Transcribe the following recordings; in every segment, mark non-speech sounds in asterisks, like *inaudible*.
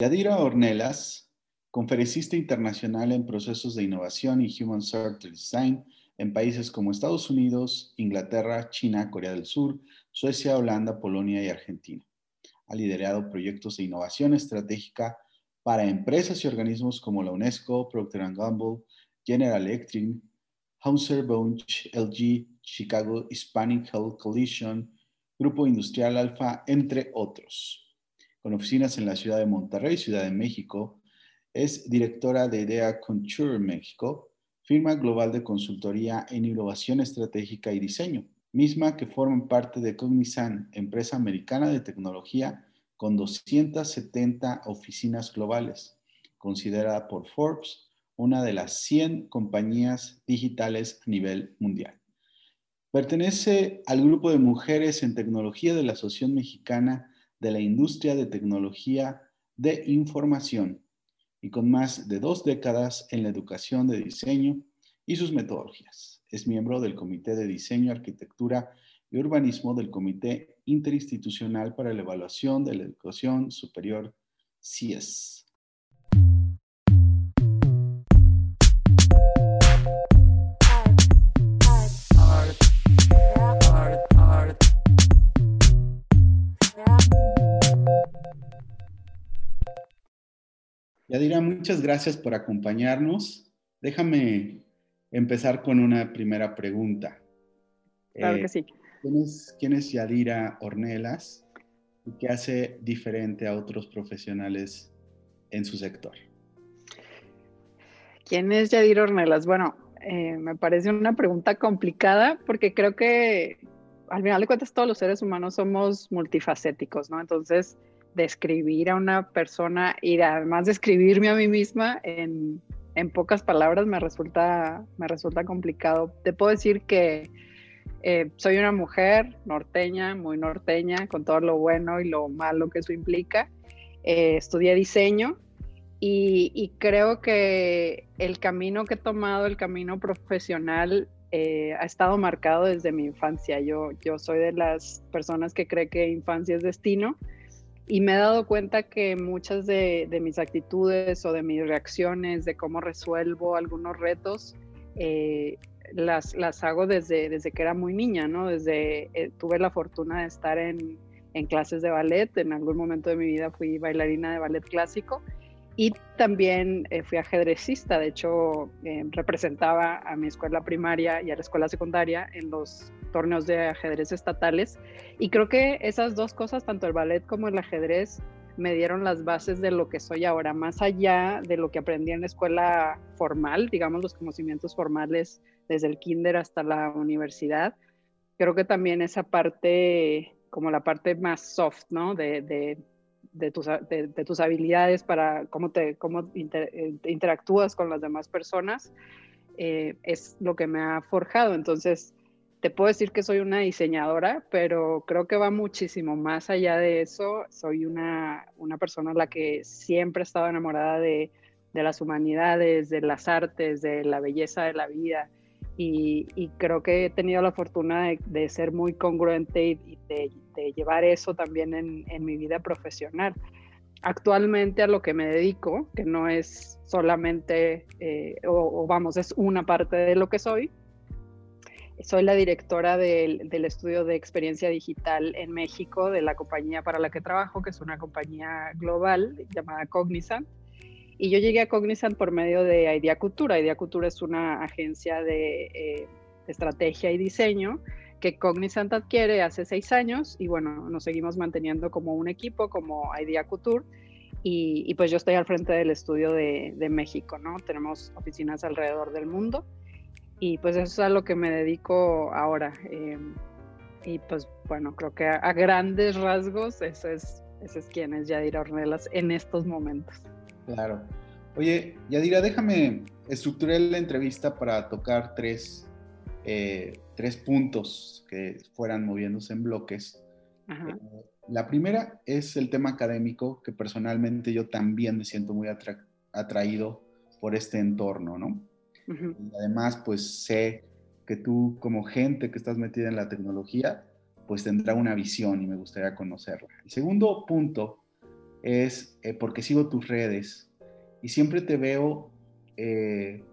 Yadira Ornelas, conferencista internacional en procesos de innovación y Human Centered Design en países como Estados Unidos, Inglaterra, China, Corea del Sur, Suecia, Holanda, Polonia y Argentina. Ha liderado proyectos de innovación estratégica para empresas y organismos como la UNESCO, Procter Gamble, General Electric, Hauser Bunch, LG, Chicago Hispanic Health Coalition, Grupo Industrial Alfa, entre otros con oficinas en la ciudad de Monterrey, Ciudad de México. Es directora de IDEA Contour México, firma global de consultoría en innovación estratégica y diseño, misma que forma parte de Cognizant, empresa americana de tecnología con 270 oficinas globales, considerada por Forbes una de las 100 compañías digitales a nivel mundial. Pertenece al grupo de mujeres en tecnología de la Asociación Mexicana de la industria de tecnología de información y con más de dos décadas en la educación de diseño y sus metodologías. Es miembro del Comité de Diseño, Arquitectura y Urbanismo del Comité Interinstitucional para la Evaluación de la Educación Superior, CIES. Yadira, muchas gracias por acompañarnos. Déjame empezar con una primera pregunta. Claro que eh, sí. ¿quién es, Yadira Ornelas y qué hace diferente a otros profesionales en su sector? ¿Quién es Yadira Ornelas? Bueno, eh, me parece una pregunta complicada porque creo que al final de cuentas todos los seres humanos somos multifacéticos, ¿no? Entonces, describir a una persona y además describirme a mí misma en, pocas palabras me resulta, me resulta complicado. Te puedo decir que eh, soy una mujer norteña, muy norteña, con todo lo bueno y lo malo que eso implica. Eh, estudié diseño y, creo que el camino que he tomado, el camino profesional, eh, ha estado marcado desde mi infancia. Yo, yo soy de las personas que cree que infancia es destino y me he dado cuenta que muchas de, mis actitudes o de mis reacciones, de cómo resuelvo algunos retos, eh, las, las hago desde, desde que era muy niña, ¿no? Desde, eh, tuve la fortuna de estar en, en, clases de ballet, en algún momento de mi vida fui bailarina de ballet clásico y también eh, fui ajedrecista, de hecho representaba a mi escuela primaria y a la escuela secundaria en los torneos de ajedrez estatales. Y creo que esas dos cosas, tanto el ballet como el ajedrez, me dieron las bases de lo que soy ahora, más allá de lo que aprendí en la escuela formal, digamos los conocimientos formales desde el kinder hasta la universidad. Creo que también esa parte, como la parte más soft, ¿no? De, tus, habilidades para cómo, te, cómo eh, interactúas con las demás personas, eh, es lo que me ha forjado. Entonces, te puedo decir que soy una diseñadora, pero creo que va muchísimo más allá de eso. Soy una, una persona a la que siempre he estado enamorada de, de, las humanidades, de las artes, de la belleza de la vida. Y, y creo que he tenido la fortuna de, de ser muy congruente y, de, de, llevar eso también en, en mi vida profesional. Actualmente a lo que me dedico, que no es solamente, eh, o, o vamos, es una parte de lo que soy, soy la directora del, estudio de experiencia digital en México de la compañía para la que trabajo, que es una compañía global llamada Cognizant. Y yo llegué a Cognizant por medio de Idea Cultura. Idea Cultura es una agencia de, eh, estrategia y diseño que Cognizant adquiere hace seis años y bueno, nos seguimos manteniendo como un equipo, como Idea Couture. Y, pues yo estoy al frente del estudio de México, ¿no? Tenemos oficinas alrededor del mundo y pues eso es a lo que me dedico ahora. Em, y pues bueno, creo que a, grandes rasgos eso es, ese es quien es Yadira Ornelas en estos momentos. Claro. Oye, Yadira, déjame estructurar la entrevista para tocar tres, eh, tres puntos que fueran moviéndose en bloques. Eh, la primera es el tema académico, que personalmente yo también me siento muy atraído por este entorno, ¿no? Y además, pues sé que tú como gente que estás metida en la tecnología, pues tendrá una visión y me gustaría conocerla. El segundo punto es eh, porque sigo tus redes y siempre te veo eh,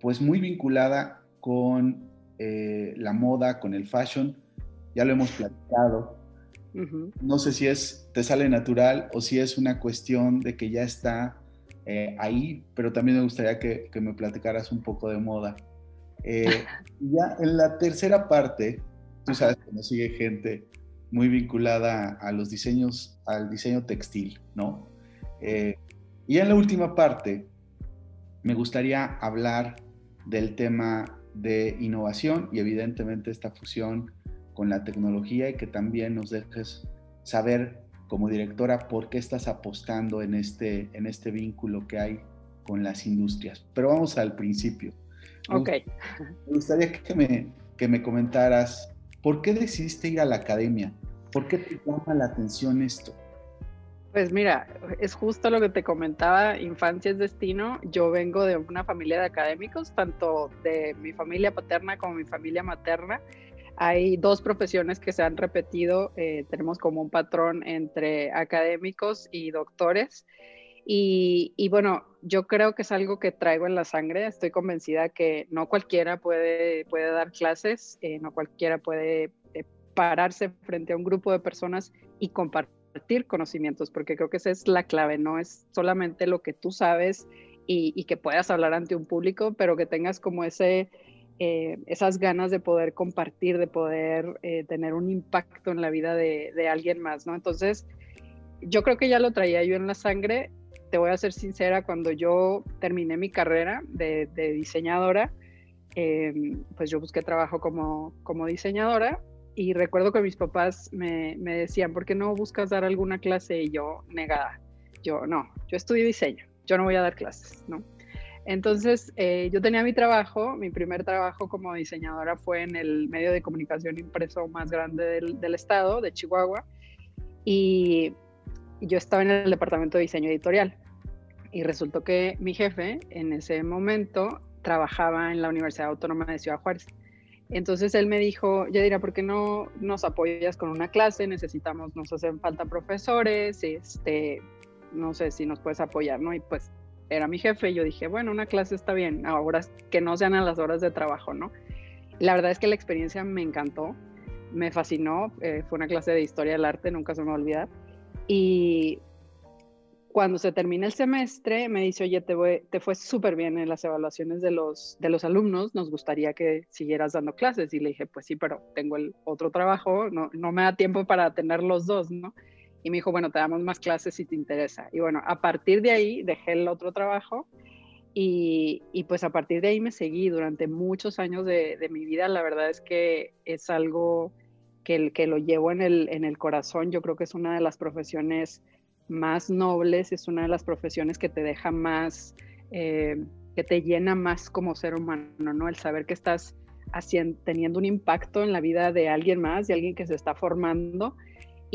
pues muy vinculada con eh, la moda, con el fashion. Ya lo hemos platicado. No sé si es, te sale natural o si es una cuestión de que ya está ahí, pero también me gustaría que, que, me platicaras un poco de moda. *laughs* ya en la tercera parte, tú sabes que nos sigue gente muy vinculada a los diseños, al diseño textil, ¿no? Eh, y en la última parte, me gustaría hablar del tema de innovación y evidentemente esta fusión con la tecnología y que también nos dejes saber como directora por qué estás apostando en este, en este vínculo que hay con las industrias. Pero vamos al principio. Ok. Me gustaría que me, que me comentaras por qué decidiste ir a la academia. ¿Por qué te llama la atención esto? Pues mira, es justo lo que te comentaba, infancia es destino. Yo vengo de una familia de académicos, tanto de mi familia paterna como mi familia materna. Hay dos profesiones que se han repetido, eh, tenemos como un patrón entre académicos y doctores. Y, bueno, yo creo que es algo que traigo en la sangre. Estoy convencida que no cualquiera puede, puede dar clases, eh, no cualquiera puede pararse frente a un grupo de personas y compartir conocimientos, porque creo que esa es la clave, no es solamente lo que tú sabes y, que puedas hablar ante un público, pero que tengas como ese, eh, esas ganas de poder compartir, de poder eh, tener un impacto en la vida de, alguien más, ¿no? Entonces, yo creo que ya lo traía yo en la sangre. Te voy a ser sincera, cuando yo terminé mi carrera de, diseñadora, eh, pues yo busqué trabajo como, como diseñadora y recuerdo que mis papás me, me, decían, ¿por qué no buscas dar alguna clase? Y yo, negada. Yo, no, yo estudio diseño, yo no voy a dar clases, ¿no? Entonces, eh, yo tenía mi trabajo, mi primer trabajo como diseñadora fue en el medio de comunicación impreso más grande del, estado, de Chihuahua, y yo estaba en el departamento de diseño editorial. Y resultó que mi jefe en ese momento trabajaba en la Universidad Autónoma de Ciudad Juárez. Entonces él me dijo, ya dirá, ¿por qué no nos apoyas con una clase? Necesitamos, nos hacen falta profesores, este, no sé si nos puedes apoyar, ¿no? Y pues era mi jefe y yo dije, bueno, una clase está bien, ahora que no sean a las horas de trabajo, ¿no? La verdad es que la experiencia me encantó, me fascinó, eh, fue una clase de historia del arte, nunca se me va a olvidar. Y cuando se termina el semestre, me dice, oye, te, te fue súper bien en las evaluaciones de los, de los alumnos, nos gustaría que siguieras dando clases. Y le dije, pues sí, pero tengo el otro trabajo, no, no me da tiempo para tener los dos, ¿no? Y me dijo, bueno, te damos más clases si te interesa. Y bueno, a partir de ahí dejé el otro trabajo y, y pues a partir de ahí me seguí durante muchos años de, de mi vida. La verdad es que es algo que, que lo llevo en el, en el corazón. Yo creo que es una de las profesiones más nobles, es una de las profesiones que te deja más, eh, que te llena más como ser humano, ¿no? El saber que estás haciendo, teniendo un impacto en la vida de alguien más, de alguien que se está formando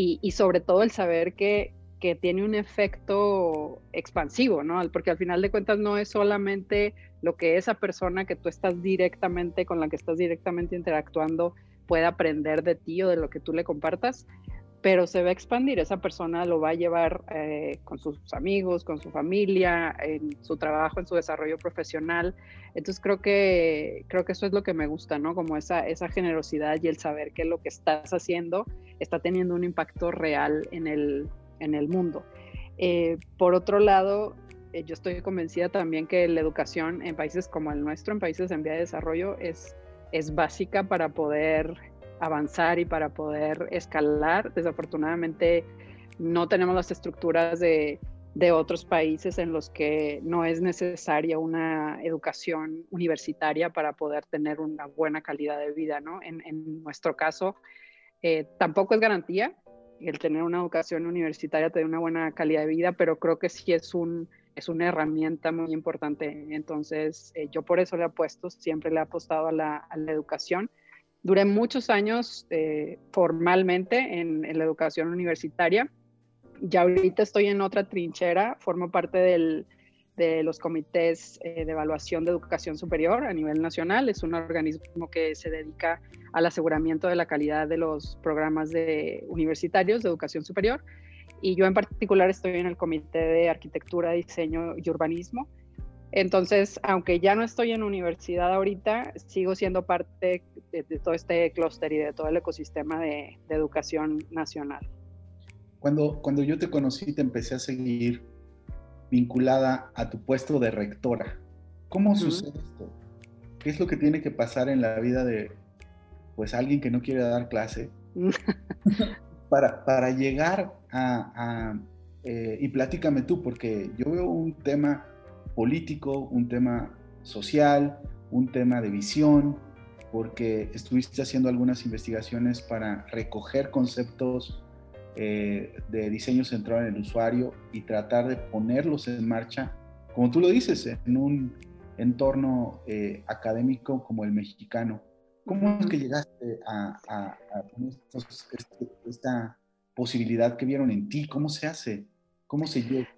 y, sobre todo el saber que, que, tiene un efecto expansivo, ¿no? Porque al final de cuentas no es solamente lo que esa persona que tú estás directamente, con la que estás directamente interactuando, puede aprender de ti o de lo que tú le compartas, pero se va a expandir, esa persona lo va a llevar eh, con sus amigos, con su familia, en su trabajo, en su desarrollo profesional. Entonces creo que, creo que eso es lo que me gusta, ¿no? Como esa, esa generosidad y el saber que lo que estás haciendo está teniendo un impacto real en el, en el mundo. Eh, por otro lado, eh, yo estoy convencida también que la educación en países como el nuestro, en países en vía de desarrollo, es, es básica para poder avanzar y para poder escalar. Desafortunadamente no tenemos las estructuras de, otros países en los que no es necesaria una educación universitaria para poder tener una buena calidad de vida, ¿no? En, nuestro caso, eh, tampoco es garantía el tener una educación universitaria te una buena calidad de vida, pero creo que sí es un es una herramienta muy importante. Entonces, eh, yo por eso le apuesto, siempre le he apostado a la, a la educación Duré muchos años eh, formalmente en, la educación universitaria. Ya ahorita estoy en otra trinchera, formo parte de los comités eh, de evaluación de educación superior a nivel nacional. Es un organismo que se dedica al aseguramiento de la calidad de los programas de universitarios de educación superior. y yo en particular estoy en el Comité de Arquitectura, Diseño y Urbanismo. Entonces, aunque ya no estoy en universidad ahorita, sigo siendo parte de, todo este clúster y de todo el ecosistema de, educación nacional. Cuando, cuando yo te conocí, te empecé a seguir vinculada a tu puesto de rectora. ¿Cómo sucede esto? ¿Qué es lo que tiene que pasar en la vida de pues alguien que no quiere dar clase *laughs* para, para llegar a, eh, y platícame tú, porque yo veo un tema político, un tema social, un tema de visión, porque estuviste haciendo algunas investigaciones para recoger conceptos eh, de diseño centrado en el usuario y tratar de ponerlos en marcha, como tú lo dices, en un entorno eh, académico como el mexicano. ¿Cómo es que llegaste a, este, esta posibilidad que vieron en ti? ¿Cómo se hace? ¿Cómo se llega?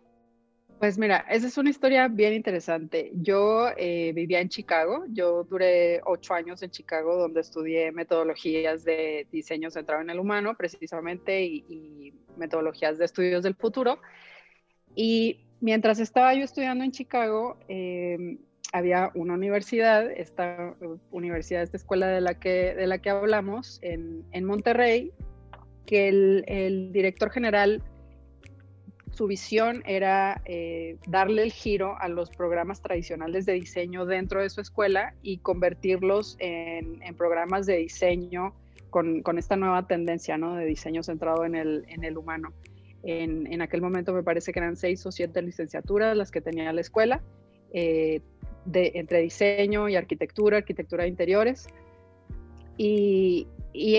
Pues mira, esa es una historia bien interesante. Yo eh, vivía en Chicago, yo duré ocho años en Chicago donde estudié metodologías de diseño centrado en el humano precisamente y, metodologías de estudios del futuro. Y mientras estaba yo estudiando en Chicago, em, había una universidad, esta universidad, esta escuela de la que, de la que hablamos en, en Monterrey, que el director general su visión era eh, darle el giro a los programas tradicionales de diseño dentro de su escuela y convertirlos en, programas de diseño con, esta nueva tendencia ¿no? de diseño centrado en el, humano. En, aquel momento me parece que eran seis o siete licenciaturas las que tenía la escuela, eh, de, entre diseño y arquitectura, arquitectura de interiores. Y,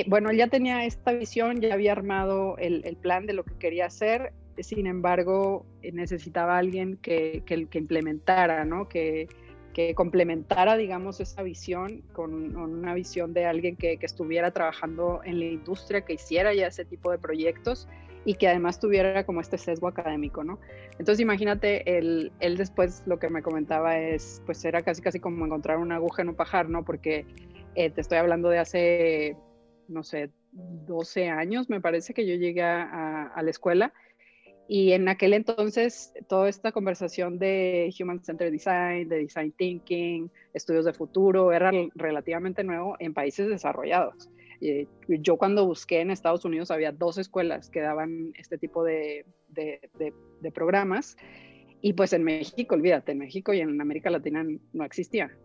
bueno, él ya tenía esta visión, ya había armado el, plan de lo que quería hacer sin embargo, necesitaba alguien que, que, implementara, ¿no? Que, que complementara, digamos, esa visión con, una visión de alguien que, estuviera trabajando en la industria, que hiciera ya ese tipo de proyectos y que además tuviera como este sesgo académico, ¿no? Entonces imagínate, él, él después lo que me comentaba es, pues era casi casi como encontrar una aguja en un pajar, ¿no? Porque eh, te estoy hablando de hace, no sé, 12 años, me parece que yo llegué a la escuela y en aquel entonces, toda esta conversación de Human Centered Design, de Design Thinking, estudios de futuro, era relativamente nuevo en países desarrollados. yo cuando busqué en Estados Unidos había dos escuelas que daban este tipo de, de, programas. Y pues en México, olvídate, en México y en América Latina no existía.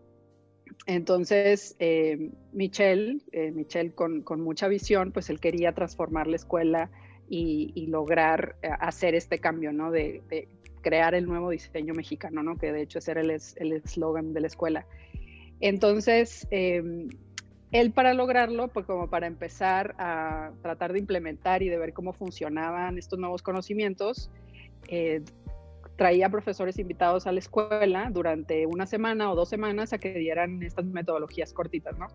Entonces, eh, Michelle, eh, Michelle con, con, mucha visión, pues él quería transformar la escuela y, lograr eh, hacer este cambio, ¿no? De, crear el nuevo diseño mexicano, ¿no? Que de hecho ese el eslogan de la escuela. Entonces, em, él para lograrlo, pues como para empezar a tratar de implementar y de ver cómo funcionaban estos nuevos conocimientos, eh, traía profesores invitados a la escuela durante una semana o dos semanas a que dieran estas metodologías cortitas, ¿no?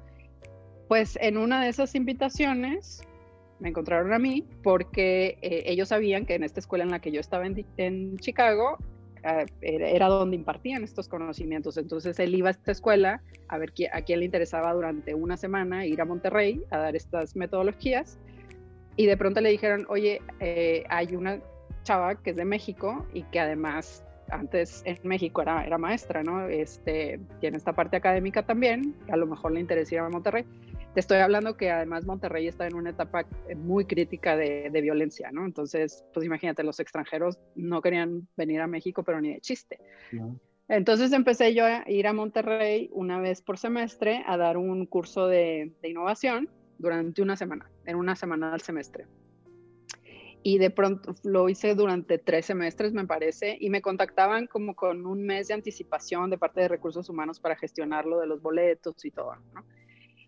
Pues en una de esas invitaciones, me encontraron a mí porque eh, ellos sabían que en esta escuela en la que yo estaba en, Chicago ah, era, donde impartían estos conocimientos. Entonces él iba a esta escuela a ver a quién le interesaba durante una semana ir a Monterrey a dar estas metodologías. Y de pronto le dijeron, oye, eh, hay una chava que es de México y que además antes en México era, era maestra, ¿no? Este, tiene esta parte académica también, a lo mejor le interesa ir a Monterrey. Te estoy hablando que además Monterrey está en una etapa eh, muy crítica de, violencia, ¿no? Entonces, pues imagínate, los extranjeros no querían venir a México, pero ni de chiste. Entonces empecé yo a ir a Monterrey una vez por semestre a dar un curso de, innovación durante una semana, en una semana al semestre. Y de pronto lo hice durante tres semestres, me parece, y me contactaban como con un mes de anticipación de parte de recursos humanos para gestionarlo de los boletos y todo, ¿no?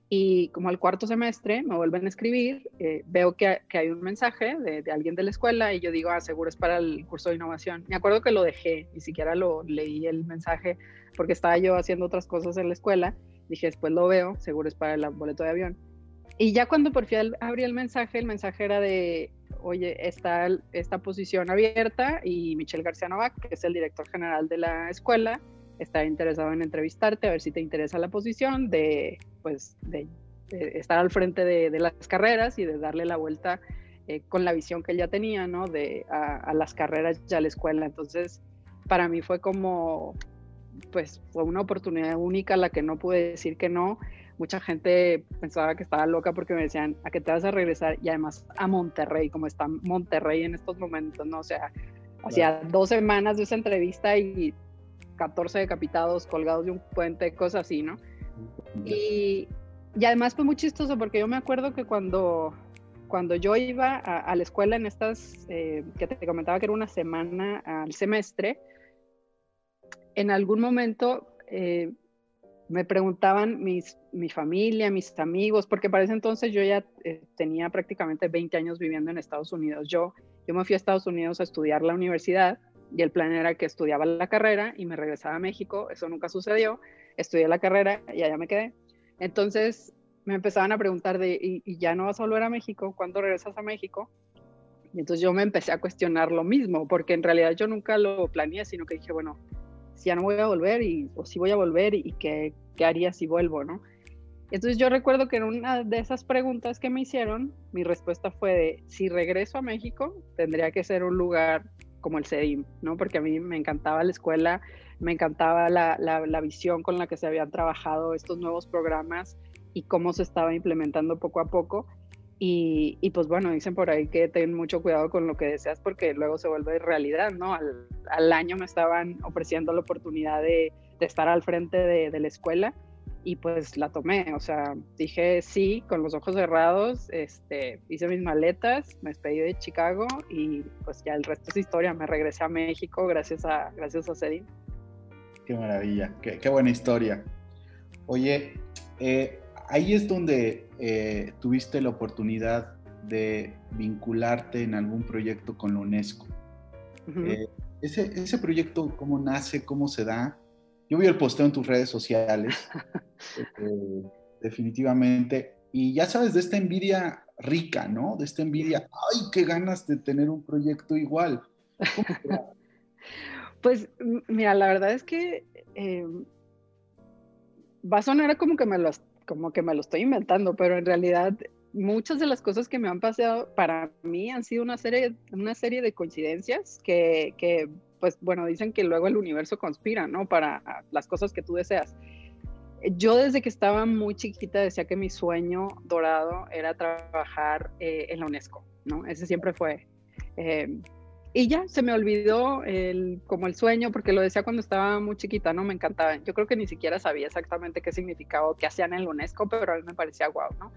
Y como al cuarto semestre me vuelven a escribir, eh, veo que, que, hay un mensaje de, de, alguien de la escuela y yo digo, ah, seguro es para el curso de innovación. Me acuerdo que lo dejé, ni siquiera lo leí el mensaje porque estaba yo haciendo otras cosas en la escuela. Dije, después lo veo, seguro es para el boleto de avión. Y ya cuando por fin abrí el mensaje, el mensaje era de, oye, está esta posición abierta y Michelle García Novak, que es el director general de la escuela, está interesado en entrevistarte, a ver si te interesa la posición de, pues, de, estar al frente de, las carreras y de darle la vuelta eh, con la visión que él ya tenía, ¿no? De a, las carreras ya a la escuela. Entonces, para mí fue como, pues, fue una oportunidad única a la que no pude decir que no. Mucha gente pensaba que estaba loca porque me decían, ¿a qué te vas a regresar? Y además a Monterrey, como está Monterrey en estos momentos, ¿no? O sea, hacía dos semanas de esa entrevista y 14 decapitados colgados de un puente, cosas así, ¿no? Y, y además fue muy chistoso porque yo me acuerdo que cuando, cuando yo iba a, la escuela en estas, eh, que te comentaba que era una semana al semestre, en algún momento eh, me preguntaban mis, mi familia, mis amigos, porque para ese entonces yo ya eh, tenía prácticamente 20 años viviendo en Estados Unidos. Yo, yo me fui a Estados Unidos a estudiar la universidad y el plan era que estudiaba la carrera y me regresaba a México. Eso nunca sucedió. Estudié la carrera y allá me quedé. Entonces me empezaban a preguntar de, ¿y, ya no vas a volver a México? ¿Cuándo regresas a México? Y entonces yo me empecé a cuestionar lo mismo, porque en realidad yo nunca lo planeé, sino que dije, bueno, si ya no voy a volver, y, o si voy a volver, y, qué, qué haría si vuelvo, ¿no? Entonces yo recuerdo que en una de esas preguntas que me hicieron, mi respuesta fue de, si regreso a México, tendría que ser un lugar como el CEDIM, ¿no? Porque a mí me encantaba la escuela, me encantaba la, la, visión con la que se habían trabajado estos nuevos programas y cómo se estaba implementando poco a poco. Y, y, pues bueno, dicen por ahí que ten mucho cuidado con lo que deseas porque luego se vuelve realidad, ¿no? Al, al año me estaban ofreciendo la oportunidad de, de estar al frente de, de, la escuela y pues la tomé, o sea, dije sí con los ojos cerrados, este, hice mis maletas, me despedí de Chicago y pues ya el resto es historia, me regresé a México gracias a, gracias a Cedin. Qué maravilla, qué, qué buena historia. Oye, eh, ahí es donde eh, tuviste la oportunidad de vincularte en algún proyecto con la UNESCO. Eh, ese, ese proyecto, ¿cómo nace? ¿Cómo se da? Yo vi el posteo en tus redes sociales, *laughs* eh, definitivamente, y ya sabes de esta envidia rica, ¿no? De esta envidia, ay, qué ganas de tener un proyecto igual. *laughs* pues mira, la verdad es que eh, va a sonar como que me lo, como que me lo estoy inventando, pero en realidad muchas de las cosas que me han pasado para mí han sido una serie, una serie de coincidencias que, que pues bueno, dicen que luego el universo conspira, ¿no? Para las cosas que tú deseas. Yo desde que estaba muy chiquita decía que mi sueño dorado era trabajar eh, en la UNESCO, ¿no? Ese siempre fue. Eh, y ya se me olvidó el, como el sueño, porque lo decía cuando estaba muy chiquita, ¿no? Me encantaba. Yo creo que ni siquiera sabía exactamente qué significaba o qué hacían en la UNESCO, pero a mí me parecía guau, ¿no?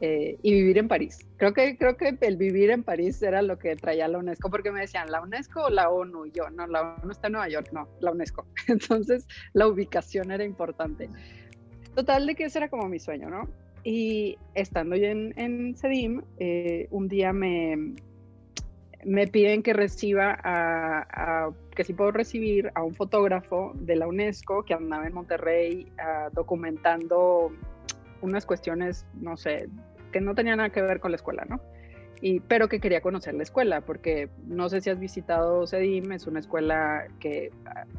Eh, y vivir en París. Creo que, creo que el vivir en París era lo que traía la UNESCO, porque me decían, ¿la UNESCO o la ONU? Y yo, no, la ONU está en Nueva York, no, la UNESCO. *laughs* Entonces, la ubicación era importante. Total, de que ese era como mi sueño, ¿no? Y estando yo en, en CEDIM, eh, un día me, me piden que reciba a, que si puedo recibir a un fotógrafo de la UNESCO que andaba en Monterrey ah, documentando unas cuestiones, no sé, que no tenía nada que ver con la escuela, ¿no? Y, pero que quería conocer la escuela, porque no sé si has visitado CEDIM, es una escuela que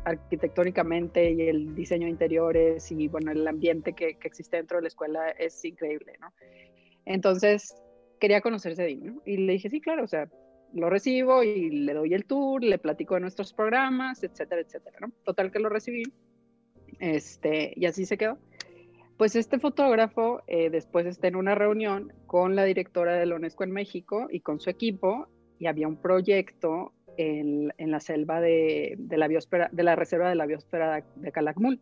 arquitectónicamente y el diseño de interiores y bueno, el ambiente que, que existe dentro de la escuela es increíble, ¿no? Entonces, quería conocer CEDIM, ¿no? Y le dije, sí, claro, o sea, lo recibo y le doy el tour, le platico de nuestros programas, etcétera, etcétera, ¿no? Total que lo recibí, este, y así se quedó. Pues este fotógrafo eh, después está en una reunión con la directora de la UNESCO en México y con su equipo y había un proyecto en, la selva de, la biosfera, de la reserva de la biosfera de Calakmul,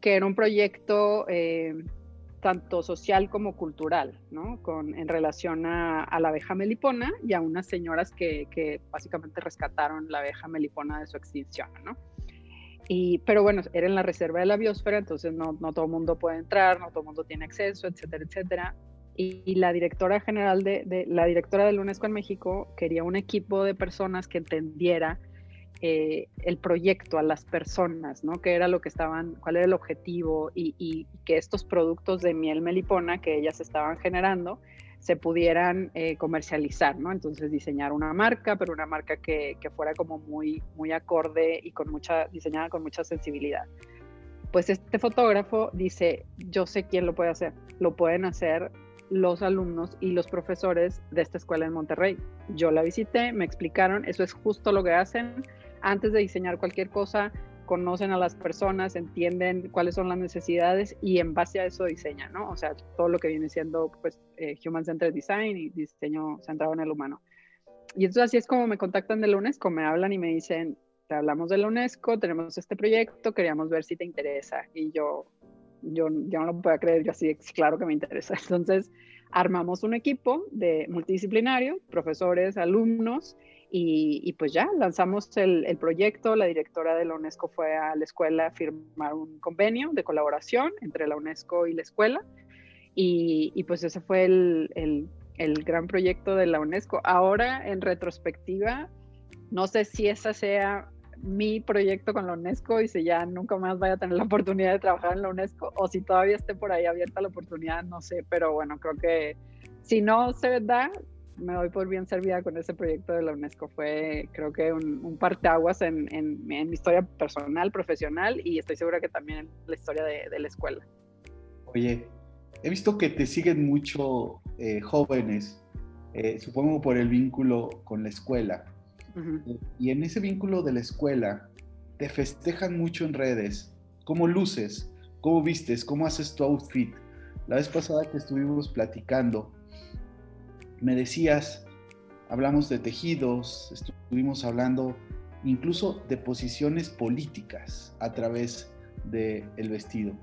que era un proyecto eh, tanto social como cultural, ¿no? Con, en relación a, la abeja melipona y a unas señoras que, que básicamente rescataron la abeja melipona de su extinción, ¿no? Pero bueno, era en la reserva de la biosfera, entonces no, no todo el mundo puede entrar, no todo el mundo tiene acceso, etcétera, etcétera. Y, la directora general de, de, la directora del UNESCO en México quería un equipo de personas que entendiera eh, el proyecto a las personas, ¿no? ¿Qué era lo que estaban, cuál era el objetivo y, y que estos productos de miel melipona que ellas estaban generando se pudieran eh, comercializar, ¿no? Entonces diseñar una marca, pero una marca que, que, fuera como muy, muy acorde y con mucha, diseñada con mucha sensibilidad. Pues este fotógrafo dice, yo sé quién lo puede hacer, lo pueden hacer los alumnos y los profesores de esta escuela en Monterrey. Yo la visité, me explicaron, eso es justo lo que hacen. Antes de diseñar cualquier cosa, conocen a las personas, entienden cuáles son las necesidades y en base a eso diseñan, ¿no? O sea, todo lo que viene siendo pues eh, Human Centered Design y diseño centrado en el humano. Y entonces así es como me contactan de la UNESCO, me hablan y me dicen, te hablamos de la UNESCO, tenemos este proyecto, queríamos ver si te interesa. Y yo, yo, yo no lo puedo creer, yo así, claro que me interesa. *laughs* Entonces, armamos un equipo de multidisciplinario, profesores, alumnos, y, pues ya lanzamos el, el, proyecto. La directora de la UNESCO fue a la escuela a firmar un convenio de colaboración entre la UNESCO y la escuela. Y, y pues ese fue el, el, el, gran proyecto de la UNESCO. Ahora, en retrospectiva, no sé si esa sea mi proyecto con la UNESCO y si ya nunca más vaya a tener la oportunidad de trabajar en la UNESCO o si todavía esté por ahí abierta la oportunidad, no sé, pero bueno, creo que si no se da, me doy por bien servida con ese proyecto de la UNESCO. Fue, creo que, un, un parteaguas en, en, en, mi historia personal, profesional y estoy segura que también en la historia de, de la escuela. Oye, he visto que te siguen mucho eh, jóvenes, eh, supongo por el vínculo con la escuela. Y en ese vínculo de la escuela, te festejan mucho en redes. ¿Cómo luces? ¿Cómo vistes? ¿Cómo haces tu outfit? La vez pasada que estuvimos platicando, me decías, hablamos de tejidos, estuvimos hablando incluso de posiciones políticas a través del el vestido.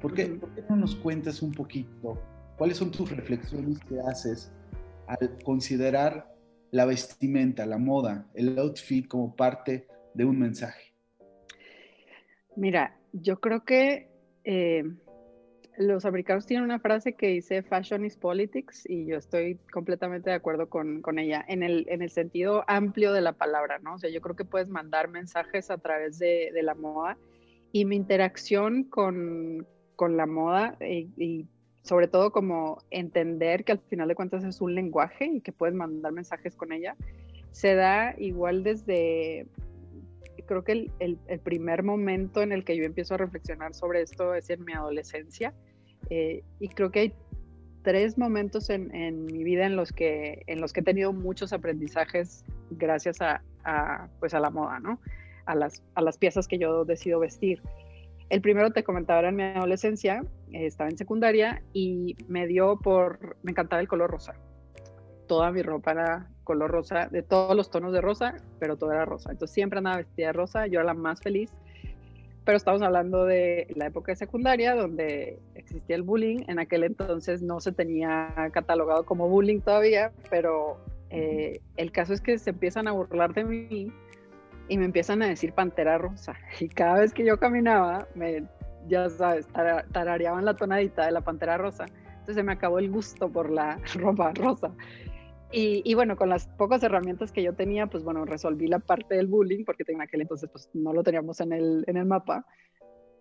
¿Por qué, ¿Por qué no nos cuentas un poquito cuáles son tus reflexiones que haces al considerar la vestimenta, la moda, el outfit como parte de un mensaje? Mira, yo creo que eh, los americanos tienen una frase que dice fashion is politics y yo estoy completamente de acuerdo con, con, ella en el, en el sentido amplio de la palabra, ¿no? O sea, yo creo que puedes mandar mensajes a través de, de la moda y mi interacción con, con la moda y, y sobre todo como entender que al final de cuentas es un lenguaje y que puedes mandar mensajes con ella, se da igual desde, creo que el, el, el primer momento en el que yo empiezo a reflexionar sobre esto es en mi adolescencia. Eh, y creo que hay tres momentos en, en, mi vida en los, que, en los que he tenido muchos aprendizajes gracias a, a pues a la moda, ¿no? A las, a las piezas que yo decido vestir. El primero te comentaba era en mi adolescencia, eh, estaba en secundaria y me dio por, me encantaba el color rosa. Toda mi ropa era color rosa, de todos los tonos de rosa, pero todo era rosa. Entonces siempre andaba vestida de rosa, yo era la más feliz. Pero estamos hablando de la época de secundaria, donde existía el bullying. En aquel entonces no se tenía catalogado como bullying todavía, pero eh, el caso es que se empiezan a burlar de mí y me empiezan a decir pantera rosa. *laughs* Y cada vez que yo caminaba, me, ya sabes, tarareaban la tonadita de la pantera rosa. Entonces se me acabó el gusto por la *laughs* ropa rosa. Y, y, bueno, con las pocas herramientas que yo tenía, pues bueno, resolví la parte del bullying, porque en aquel entonces pues no lo teníamos en el, en el mapa.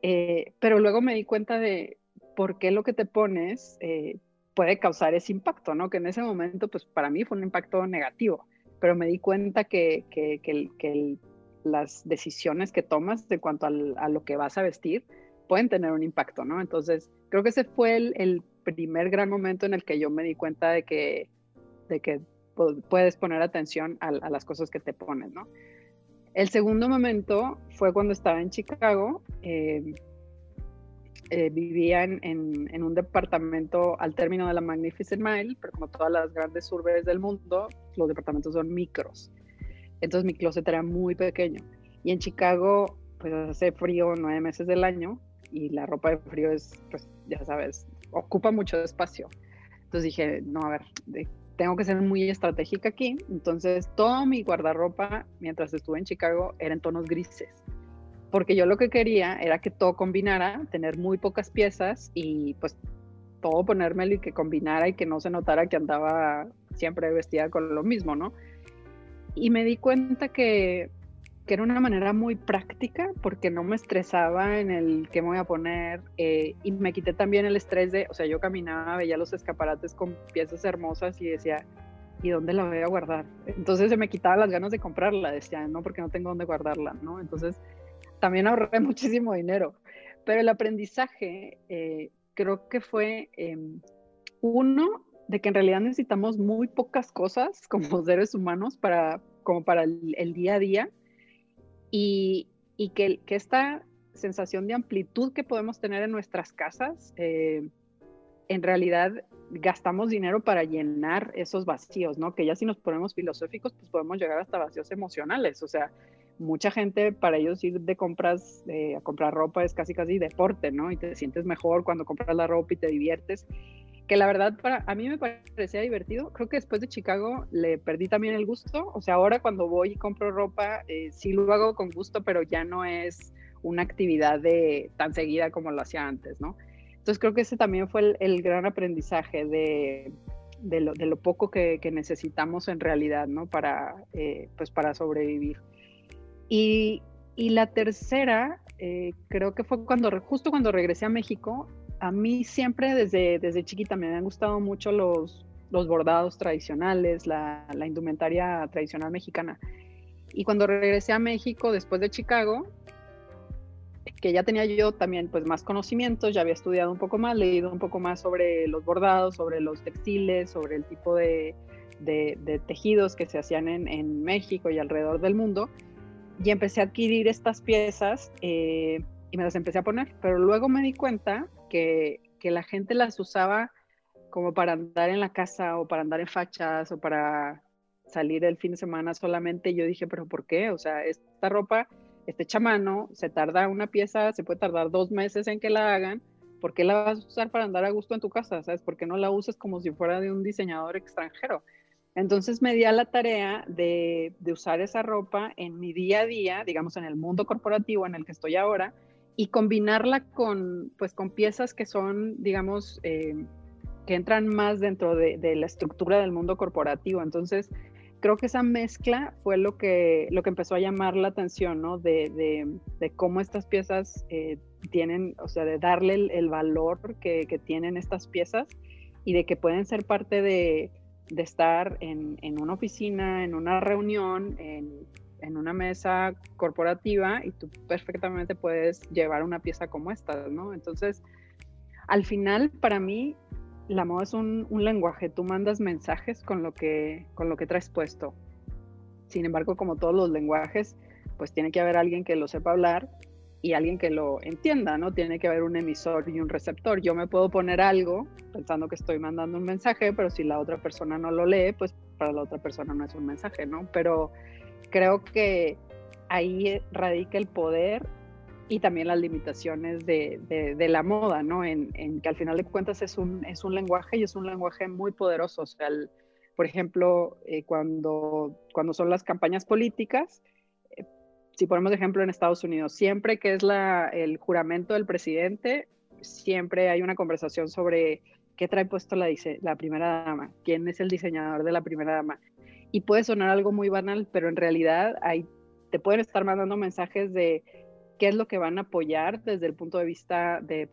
Eh, pero luego me di cuenta de por qué lo que te pones eh, puede causar ese impacto, ¿no? Que en ese momento, pues para mí fue un impacto negativo, pero me di cuenta que, que, que, el, que el, las decisiones que tomas en cuanto al, a lo que vas a vestir pueden tener un impacto, ¿no? Entonces, creo que ese fue el, el, primer gran momento en el que yo me di cuenta de que, de que puedes poner atención a, a las cosas que te pones, ¿no? El segundo momento fue cuando estaba en Chicago. Eh, eh, vivía en, en, en, un departamento al término de la Magnificent Mile, pero como todas las grandes urbes del mundo, los departamentos son micros. Entonces mi closet era muy pequeño. Y en Chicago, pues hace frío nueve meses del año y la ropa de frío es, pues ya sabes, ocupa mucho espacio. Entonces dije, no, a ver, tengo que ser muy estratégica aquí. Entonces todo mi guardarropa mientras estuve en Chicago era en tonos grises. Porque yo lo que quería era que todo combinara, tener muy pocas piezas y pues todo ponérmelo y que combinara y que no se notara que andaba siempre vestida con lo mismo, ¿no? y me di cuenta que, que, era una manera muy práctica porque no me estresaba en el qué me voy a poner eh, y me quité también el estrés de, o sea, yo caminaba, veía los escaparates con piezas hermosas y decía, ¿y dónde la voy a guardar? Entonces se me quitaba las ganas de comprarla, decía, no, porque no tengo dónde guardarla, ¿no? Entonces también ahorré *laughs* muchísimo dinero, pero el aprendizaje eh, creo que fue... Eh, Uno, de que en realidad necesitamos muy pocas cosas como seres humanos para, como para el, día a día y, que, esta sensación de amplitud que podemos tener en nuestras casas, eh, en realidad gastamos dinero para llenar esos vacíos, ¿no? Que ya si nos ponemos filosóficos, pues podemos llegar hasta vacíos emocionales, o sea, mucha gente para ellos ir de compras a comprar ropa es casi casi deporte, ¿no? Y te sientes mejor cuando compras la ropa y te diviertes que la verdad para a mí me parecía divertido. Creo que después de Chicago le perdí también el gusto. O sea, ahora cuando voy y compro ropa, eh, sí lo hago con gusto, pero ya no es una actividad de tan seguida como lo hacía antes, ¿no? Entonces creo que ese también fue el, gran aprendizaje de, de, lo, de, lo, poco que, que, necesitamos en realidad, ¿no? Para, eh, pues para sobrevivir. Y, y la tercera, eh, creo que fue cuando, justo cuando regresé a México, a mí siempre desde, desde chiquita me han gustado mucho los, los bordados tradicionales, la, indumentaria tradicional mexicana. Y cuando regresé a México después de Chicago, que ya tenía yo también pues más conocimientos, ya había estudiado un poco más, leído un poco más sobre los bordados, sobre los textiles, sobre el tipo de, de, tejidos que se hacían en, en, México y alrededor del mundo, y empecé a adquirir estas piezas eh, y me las empecé a poner, pero luego me di cuenta que, la gente las usaba como para andar en la casa o para andar en fachas o para salir el fin de semana solamente. Yo dije, pero ¿por qué? O sea, esta ropa, este chamano, se tarda una pieza, se puede tardar dos meses en que la hagan. ¿Por qué la vas a usar para andar a gusto en tu casa? ¿Sabes? ¿Por qué no la usas como si fuera de un diseñador extranjero? Entonces me di a la tarea de, de usar esa ropa en mi día a día, digamos, en el mundo corporativo en el que estoy ahora, y combinarla con, pues, con piezas que son, digamos, eh, que entran más dentro de, la estructura del mundo corporativo. Entonces, creo que esa mezcla fue lo que, lo que empezó a llamar la atención, ¿no? De, de, cómo estas piezas eh, tienen, o sea, de darle el, valor que, que, tienen estas piezas y de que pueden ser parte de, estar en, en, una oficina, en una reunión, en, en una mesa corporativa y tú perfectamente puedes llevar una pieza como esta, ¿no? Entonces, al final, para mí, la moda es un, lenguaje, tú mandas mensajes con lo, que, con lo que traes puesto. Sin embargo, como todos los lenguajes, pues tiene que haber alguien que lo sepa hablar y alguien que lo entienda, ¿no? Tiene que haber un emisor y un receptor. Yo me puedo poner algo pensando que estoy mandando un mensaje, pero si la otra persona no lo lee, pues para la otra persona no es un mensaje, ¿no? Pero creo que ahí radica el poder y también las limitaciones de, de, la moda, ¿no? En, en, que al final de cuentas es un, es un lenguaje y es un lenguaje muy poderoso. O sea, por ejemplo, eh, cuando, cuando son las campañas políticas, eh, si ponemos ejemplo en Estados Unidos, siempre que es la, el juramento del presidente, siempre hay una conversación sobre qué trae puesto la, la primera dama, quién es el diseñador de la primera dama y puede sonar algo muy banal, pero en realidad ahí te pueden estar mandando mensajes de qué es lo que van a apoyar desde el punto de vista de,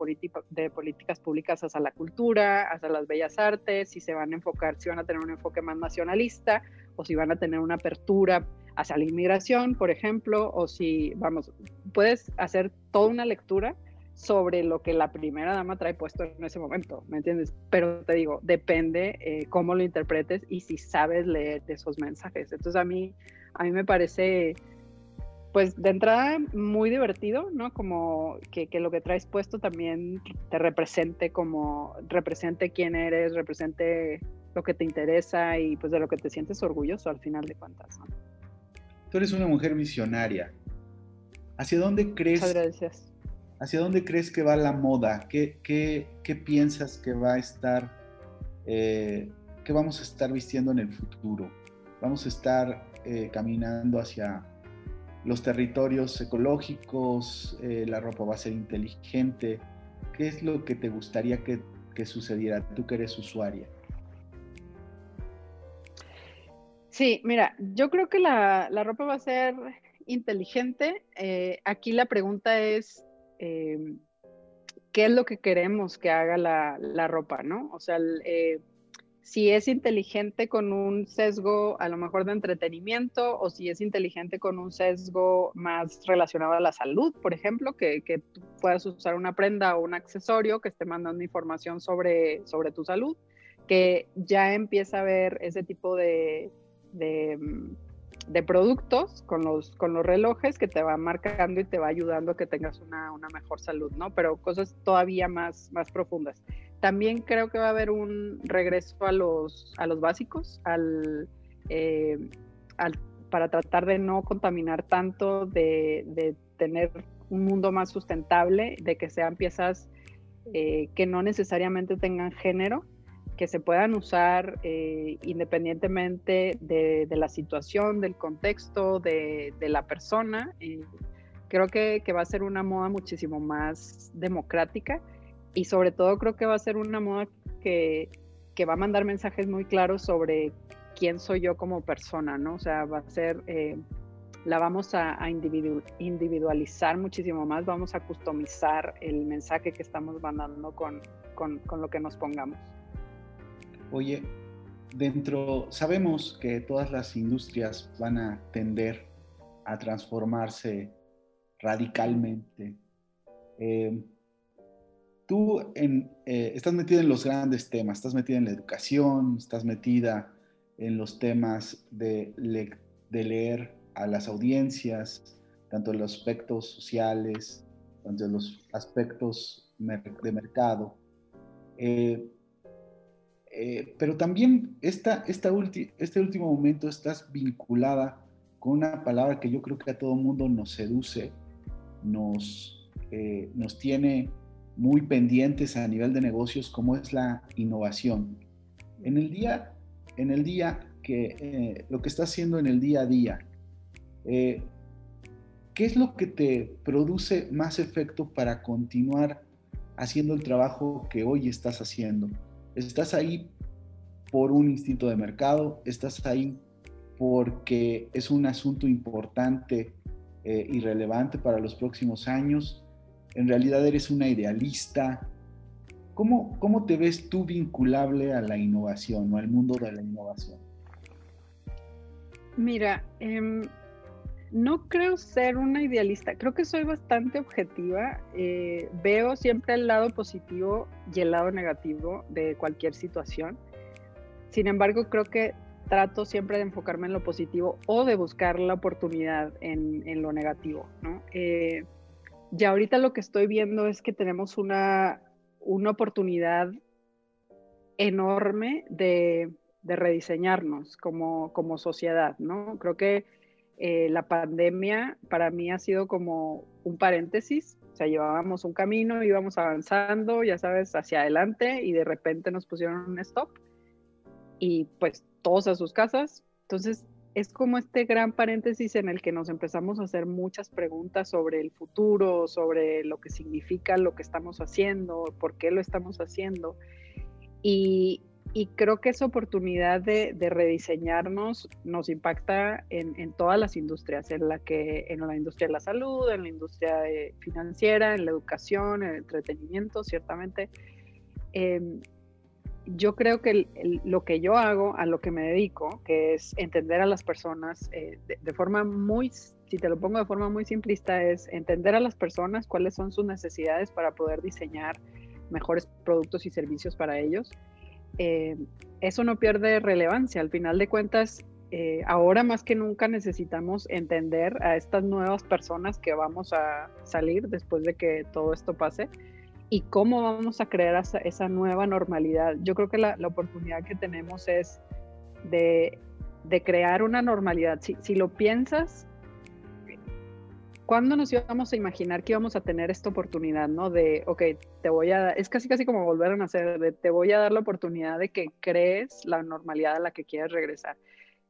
de políticas públicas hacia la cultura, hacia las bellas artes, si se van a enfocar, si van a tener un enfoque más nacionalista o si van a tener una apertura hacia la inmigración, por ejemplo, o si, vamos, puedes hacer toda una lectura sobre lo que la primera dama trae puesto en ese momento, ¿me entiendes? Pero te digo, depende eh, cómo lo interpretes y si sabes leer esos mensajes. Entonces a mí, a mí me parece, pues de entrada muy divertido, ¿no? Como que, que lo que traes puesto también te represente como, represente quién eres, represente lo que te interesa y pues de lo que te sientes orgulloso al final de cuentas, ¿no? Tú eres una mujer visionaria. ¿Hacia dónde crees? Muchas gracias ¿Hacia dónde crees que va la moda? ¿Qué, qué, piensas que va a estar, eh, que vamos a estar vistiendo en el futuro? ¿Vamos a estar eh, caminando hacia los territorios ecológicos? Eh, ¿La ropa va a ser inteligente? ¿Qué es lo que te gustaría que, sucediera tú que eres usuaria? Sí, mira, yo creo que la, ropa va a ser inteligente. aquí la pregunta es, Em, qué es lo que queremos que haga la, ropa, ¿no? O sea, eh, si es inteligente con un sesgo a lo mejor de entretenimiento o si es inteligente con un sesgo más relacionado a la salud, por ejemplo, que, que puedas usar una prenda o un accesorio que esté mandando información sobre, sobre tu salud. que ya empieza a ver ese tipo de, mm, de, productos con los, con los relojes que te va marcando y te va ayudando a que tengas una, una, mejor salud, ¿no? Pero cosas todavía más, más profundas. También creo que va a haber un regreso a los, a los básicos, al, eh, al para tratar de no contaminar tanto, de, de tener un mundo más sustentable, de que sean piezas eh, que no necesariamente tengan género, que se puedan usar eh, independientemente de, la situación, del contexto, de, la persona. creo que, va a ser una moda muchísimo más democrática y sobre todo creo que va a ser una moda que, va a mandar mensajes muy claros sobre quién soy yo como persona, ¿no? O sea, va a ser eh, la vamos a, individualizar muchísimo más, vamos a customizar el mensaje que estamos mandando con, lo que nos pongamos. Oye, dentro, sabemos que todas las industrias van a tender a transformarse radicalmente. Eh, tú eh, estás metida en los grandes temas, estás metida en la educación, estás metida en los temas de, de leer a las audiencias, tanto en los aspectos sociales, tanto en los aspectos de mercado. Eh, eh, pero también esta, esta este último momento estás vinculada con una palabra que yo creo que a todo mundo nos seduce, nos, eh, nos tiene muy pendientes a nivel de negocios, como es la innovación. En el día, en el día que lo que está haciendo en el día a día, eh, ¿Qué es lo que te produce más efecto para continuar haciendo el trabajo que hoy estás haciendo? ¿Estás ahí por un instinto de mercado? ¿Estás ahí porque es un asunto importante eh, y relevante para los próximos años? ¿En realidad eres una idealista? ¿Cómo, ¿Cómo te ves tú vinculable a la innovación o al mundo de la innovación? Mira, eh, no creo ser una idealista, creo que soy bastante objetiva. Eh, veo siempre el lado positivo y el lado negativo de cualquier situación. Sin embargo, creo que trato siempre de enfocarme en lo positivo o de buscar la oportunidad en, lo negativo. ¿no? Eh, ya ahorita lo que estoy viendo es que tenemos una, una oportunidad enorme de, de rediseñarnos como, como sociedad. ¿no? Creo que eh, la pandemia para mí ha sido como un paréntesis, o sea, llevábamos un camino, íbamos avanzando, ya sabes, hacia adelante y de repente nos pusieron un stop y pues todos a sus casas. Entonces, es como este gran paréntesis en el que nos empezamos a hacer muchas preguntas sobre el futuro, sobre lo que significa lo que estamos haciendo, por qué lo estamos haciendo. Y, y creo que esa oportunidad de, rediseñarnos nos impacta en, todas las industrias, en la que en la industria de la salud, en la industria eh, financiera, en la educación, en el entretenimiento, ciertamente. Em, yo creo que lo que yo hago, a lo que me dedico, que es entender a las personas eh, de, forma muy, si te lo pongo de forma muy simplista, es entender a las personas cuáles son sus necesidades para poder diseñar mejores productos y servicios para ellos eh, eso no pierde relevancia. Al final de cuentas, eh, ahora más que nunca necesitamos entender a estas nuevas personas que vamos a salir después de que todo esto pase y cómo vamos a crear esa, nueva normalidad. Yo creo que la, oportunidad que tenemos es de, crear una normalidad. si, lo piensas, ¿cuándo nos íbamos a imaginar que íbamos a tener esta oportunidad, no? De, ok, te voy a, es casi casi como volver a nacer, de te voy a dar la oportunidad de que crees la normalidad a la que quieres regresar.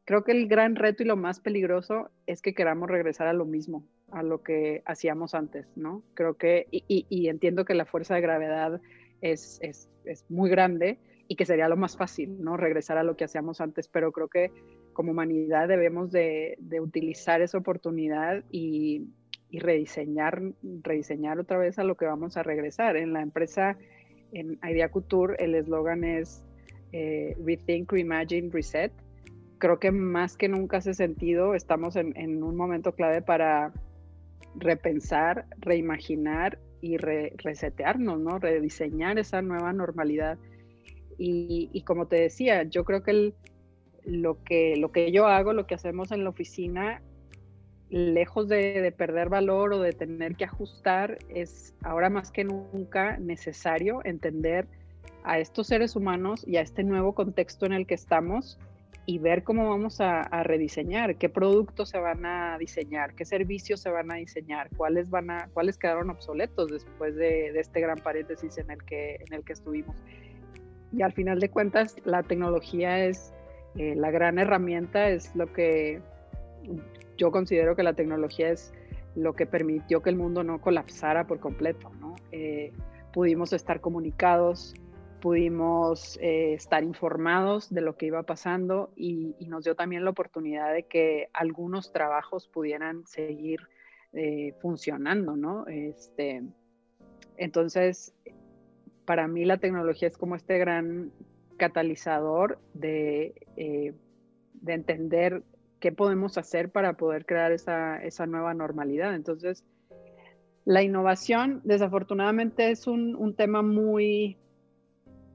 Creo que el gran reto y lo más peligroso es que queramos regresar a lo mismo, a lo que hacíamos antes, ¿no? Creo que, y, y, entiendo que la fuerza de gravedad es, es, es muy grande y que sería lo más fácil, ¿no? Regresar a lo que hacíamos antes, pero creo que como humanidad debemos de, de utilizar esa oportunidad y, y rediseñar, rediseñar otra vez a lo que vamos a regresar. En la empresa, en Idea Couture, el eslogan es eh, Rethink, Reimagine, Reset. Creo que más que nunca hace sentido, estamos en, un momento clave para repensar, reimaginar y resetearnos, ¿no? Rediseñar esa nueva normalidad. Y, como te decía, yo creo que, lo que lo que yo hago, lo que hacemos en la oficina, lejos de, perder valor o de tener que ajustar, es ahora más que nunca necesario entender a estos seres humanos y a este nuevo contexto en el que estamos y ver cómo vamos a, rediseñar, qué productos se van a diseñar, qué servicios se van a diseñar, cuáles van a, cuáles quedaron obsoletos después de, este gran paréntesis en el que, en el que estuvimos. Y al final de cuentas, la tecnología es eh, la gran herramienta, es lo que yo considero que la tecnología es lo que permitió que el mundo no colapsara por completo, ¿no? Eh, pudimos estar comunicados, pudimos eh, estar informados de lo que iba pasando y, nos dio también la oportunidad de que algunos trabajos pudieran seguir eh, funcionando, ¿no? Este, entonces, para mí la tecnología es como este gran catalizador de, de entender qué podemos hacer para poder crear esa, nueva normalidad. Entonces, la innovación, desafortunadamente, es un, tema muy,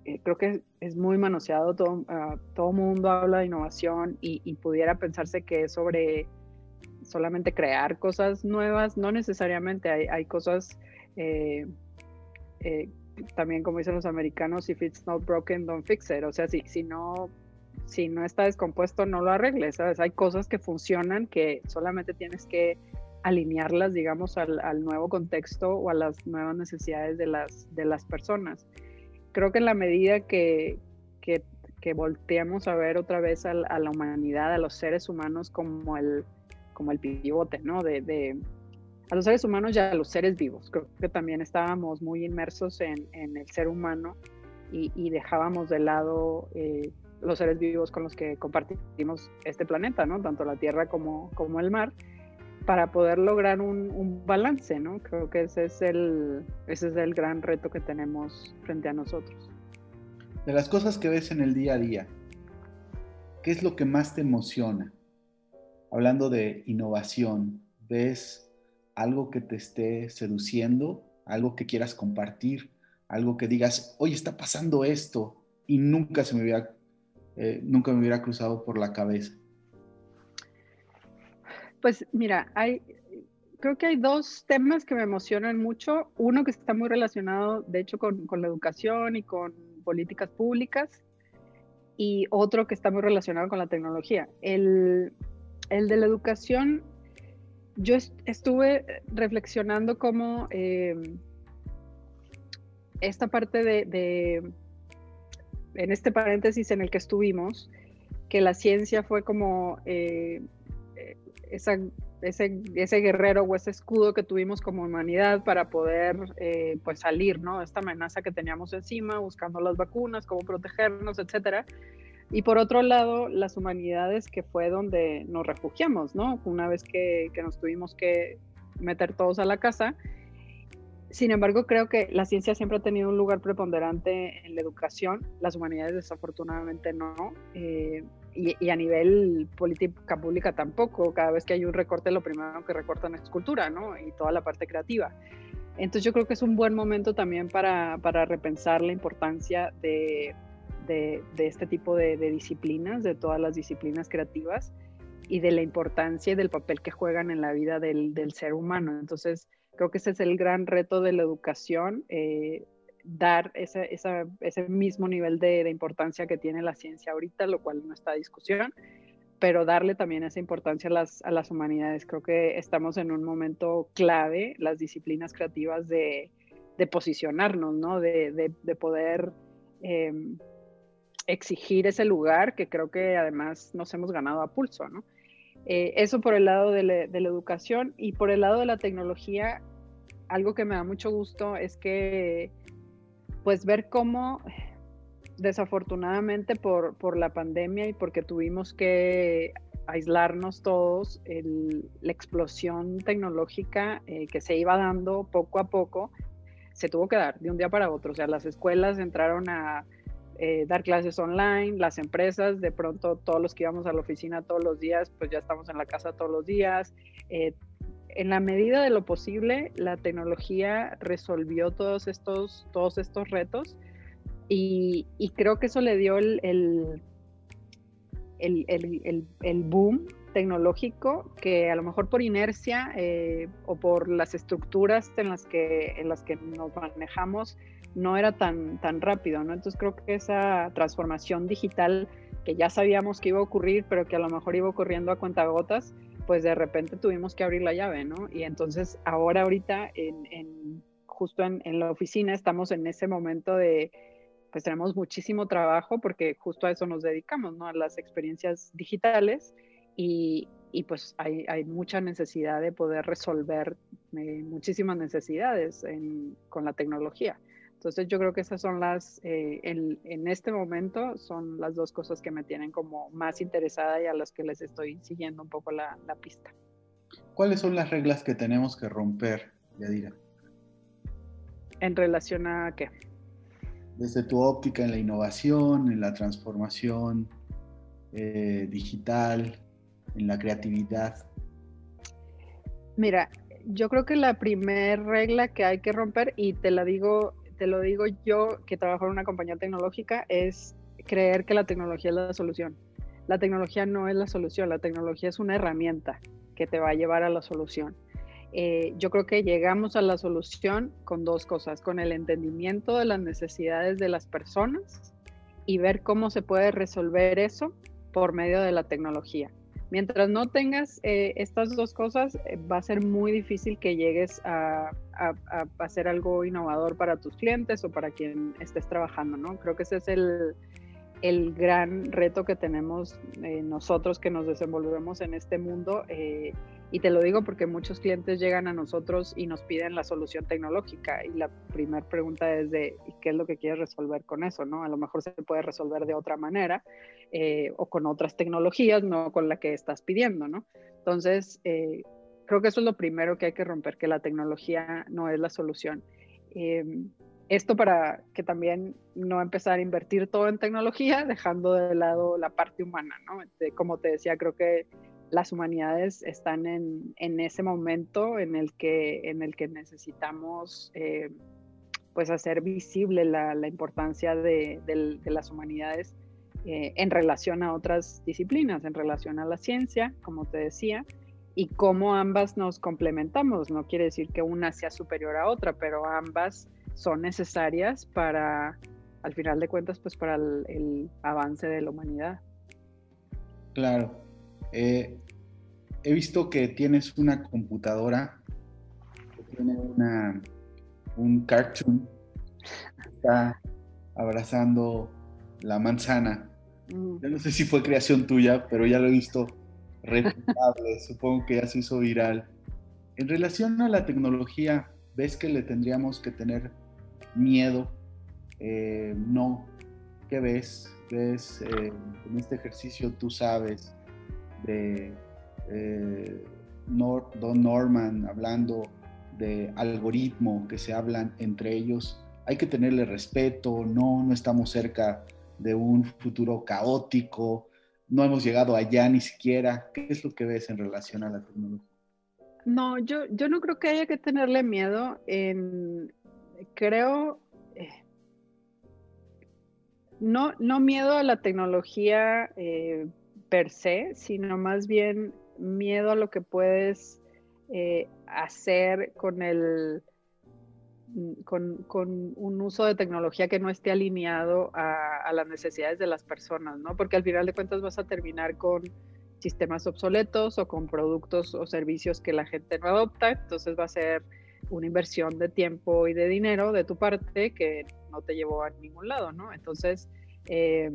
eh, creo que es muy manoseado, todo, uh, todo mundo habla de innovación y, pudiera pensarse que es sobre solamente crear cosas nuevas, no necesariamente, hay, cosas, eh, eh, también como dicen los americanos, if it's not broken, don't fix it, o sea, si, si no si no está descompuesto, no lo arregles, ¿sabes? Hay cosas que funcionan que solamente tienes que alinearlas, digamos, al, nuevo contexto o a las nuevas necesidades de las, de las personas. Creo que en la medida que, que, volteamos a ver otra vez a, la humanidad, a los seres humanos como el, como el pivote, ¿no? De, a los seres humanos y a los seres vivos. Creo que también estábamos muy inmersos en, el ser humano y, dejábamos de lado eh, los seres vivos con los que compartimos este planeta, ¿no? Tanto la Tierra como, como el mar, para poder lograr un, balance, ¿no? Creo que ese es, el, ese es el gran reto que tenemos frente a nosotros. De las cosas que ves en el día a día, ¿qué es lo que más te emociona? Hablando de innovación, ¿ves algo que te esté seduciendo? ¿Algo que quieras compartir? ¿Algo que digas, hoy está pasando esto y nunca se me había eh, nunca me hubiera cruzado por la cabeza? Pues mira, hay, creo que hay dos temas que me emocionan mucho. Uno que está muy relacionado, de hecho, con, la educación y con políticas públicas, y otro que está muy relacionado con la tecnología. El, de la educación, yo estuve reflexionando cómo eh, esta parte de en este paréntesis en el que estuvimos, que la ciencia fue como eh, eh, ese, ese, guerrero o ese escudo que tuvimos como humanidad para poder eh, pues salir ¿no? esta amenaza que teníamos encima, buscando las vacunas, cómo protegernos, etcétera. Y por otro lado, las humanidades que fue donde nos refugiamos, ¿no? Una vez que, que nos tuvimos que meter todos a la casa, sin embargo, creo que la ciencia siempre ha tenido un lugar preponderante en la educación, las humanidades desafortunadamente no, eh, y, a nivel política pública tampoco. Cada vez que hay un recorte, lo primero que recortan es cultura, ¿no? Y toda la parte creativa. Entonces yo creo que es un buen momento también para, para repensar la importancia de, de, este tipo de, disciplinas, de todas las disciplinas creativas y de la importancia y del papel que juegan en la vida del, del ser humano. Entonces, Creo que ese es el gran reto de la educación, eh, dar ese, ese, mismo nivel de, importancia que tiene la ciencia ahorita, lo cual no está a discusión, pero darle también esa importancia a las, a las humanidades. Creo que estamos en un momento clave, las disciplinas creativas, de, de posicionarnos, ¿no? de, de, poder... Em, exigir ese lugar que creo que además nos hemos ganado a pulso, ¿no? Eh, eso por el lado de, la educación y por el lado de la tecnología, algo que me da mucho gusto es que pues ver cómo desafortunadamente por, por la pandemia y porque tuvimos que aislarnos todos, la explosión tecnológica eh, que se iba dando poco a poco, se tuvo que dar de un día para otro. O sea, las escuelas entraron a eh, dar clases online, las empresas, de pronto todos los que íbamos a la oficina todos los días, pues ya estamos en la casa todos los días. Eh, en la medida de lo posible, la tecnología resolvió todos estos, todos estos retos. Y, creo que eso le dio el, el, el, el boom tecnológico que a lo mejor por inercia eh, o por las estructuras en las que, en las que nos manejamos no era tan, tan rápido, ¿no? Entonces creo que esa transformación digital que ya sabíamos que iba a ocurrir, pero que a lo mejor iba ocurriendo a cuentagotas, pues de repente tuvimos que abrir la llave, ¿no? Y entonces ahora, ahorita, en, justo en, la oficina, estamos en ese momento de, pues tenemos muchísimo trabajo porque justo a eso nos dedicamos, ¿no? A las experiencias digitales y, pues hay, mucha necesidad de poder resolver eh, muchísimas necesidades con la tecnología. Entonces yo creo que esas son las, eh, en, este momento, son las dos cosas que me tienen como más interesada y a las que les estoy siguiendo un poco la, pista. ¿Cuáles son las reglas que tenemos que romper, Yadira? ¿En relación a qué? Desde tu óptica en la innovación, en la transformación eh, digital, en la creatividad? Mira, yo creo que la primera regla que hay que romper, y te la digo, te lo digo yo que trabajo en una compañía tecnológica, es creer que la tecnología es la solución. La tecnología no es la solución, la tecnología es una herramienta que te va a llevar a la solución. Eh, yo creo que llegamos a la solución con dos cosas, con el entendimiento de las necesidades de las personas y ver cómo se puede resolver eso por medio de la tecnología. Mientras no tengas eh, estas dos cosas, eh, va a ser muy difícil que llegues a, hacer algo innovador para tus clientes o para quien estés trabajando, ¿no? Creo que ese es el, el gran reto que tenemos eh, nosotros que nos desenvolvemos en este mundo. Y te lo digo porque muchos clientes llegan a nosotros y nos piden la solución tecnológica y la primera pregunta es de ¿qué es lo que quieres resolver con eso? ¿no? A lo mejor se puede resolver de otra manera eh, o con otras tecnologías, no con la que estás pidiendo, ¿no? Entonces, eh, creo que eso es lo primero que hay que romper, que la tecnología no es la solución. Em, esto para que también no empezar a invertir todo en tecnología, dejando de lado la parte humana, ¿no? como te decía, creo que las humanidades están en, ese momento en el que, en el que necesitamos eh, pues hacer visible la, importancia de, las humanidades eh, en relación a otras disciplinas, en relación a la ciencia, como te decía, y cómo ambas nos complementamos. No quiere decir que una sea superior a otra, pero ambas son necesarias para, al final de cuentas, pues para el avance de la humanidad. Claro, eh, he visto que tienes una computadora que tiene una, un cartoon que está abrazando la manzana. Mm. Yo no sé si fue creación tuya, pero ya lo he visto replicable. *laughs* Supongo que ya se hizo viral. En relación a la tecnología, ¿ves que le tendríamos que tener miedo? Eh, no. ¿Qué ves? ¿Ves eh, en este ejercicio tú sabes de eh, Don Norman hablando de algoritmo que se hablan entre ellos. Hay que tenerle respeto, no, no estamos cerca de un futuro caótico, no hemos llegado allá ni siquiera. ¿Qué es lo que ves en relación a la tecnología? No, yo, yo no creo que haya que tenerle miedo. En, creo, eh, no, no miedo a la tecnología eh, per se, sino más bien miedo a lo que puedes eh, hacer con el con, un uso de tecnología que no esté alineado a, las necesidades de las personas, ¿no? Porque al final de cuentas vas a terminar con sistemas obsoletos o con productos o servicios que la gente no adopta, entonces va a ser una inversión de tiempo y de dinero de tu parte que no te llevó a ningún lado, ¿no? Entonces, eh,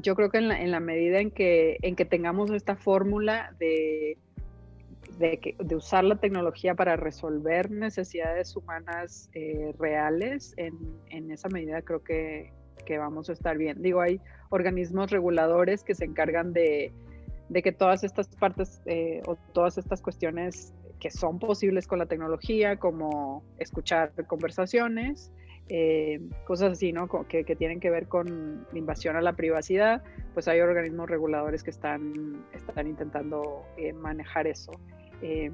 yo creo que en la, medida en que, en que tengamos esta fórmula de, de, usar la tecnología para resolver necesidades humanas eh, reales, en, esa medida creo que, vamos a estar bien. Digo, hay organismos reguladores que se encargan de, que todas estas partes eh, o todas estas cuestiones que son posibles con la tecnología, como escuchar conversaciones, eh, cosas así, ¿no? Que, tienen que ver con invasión a la privacidad, pues hay organismos reguladores que están, intentando manejar eso. Eh,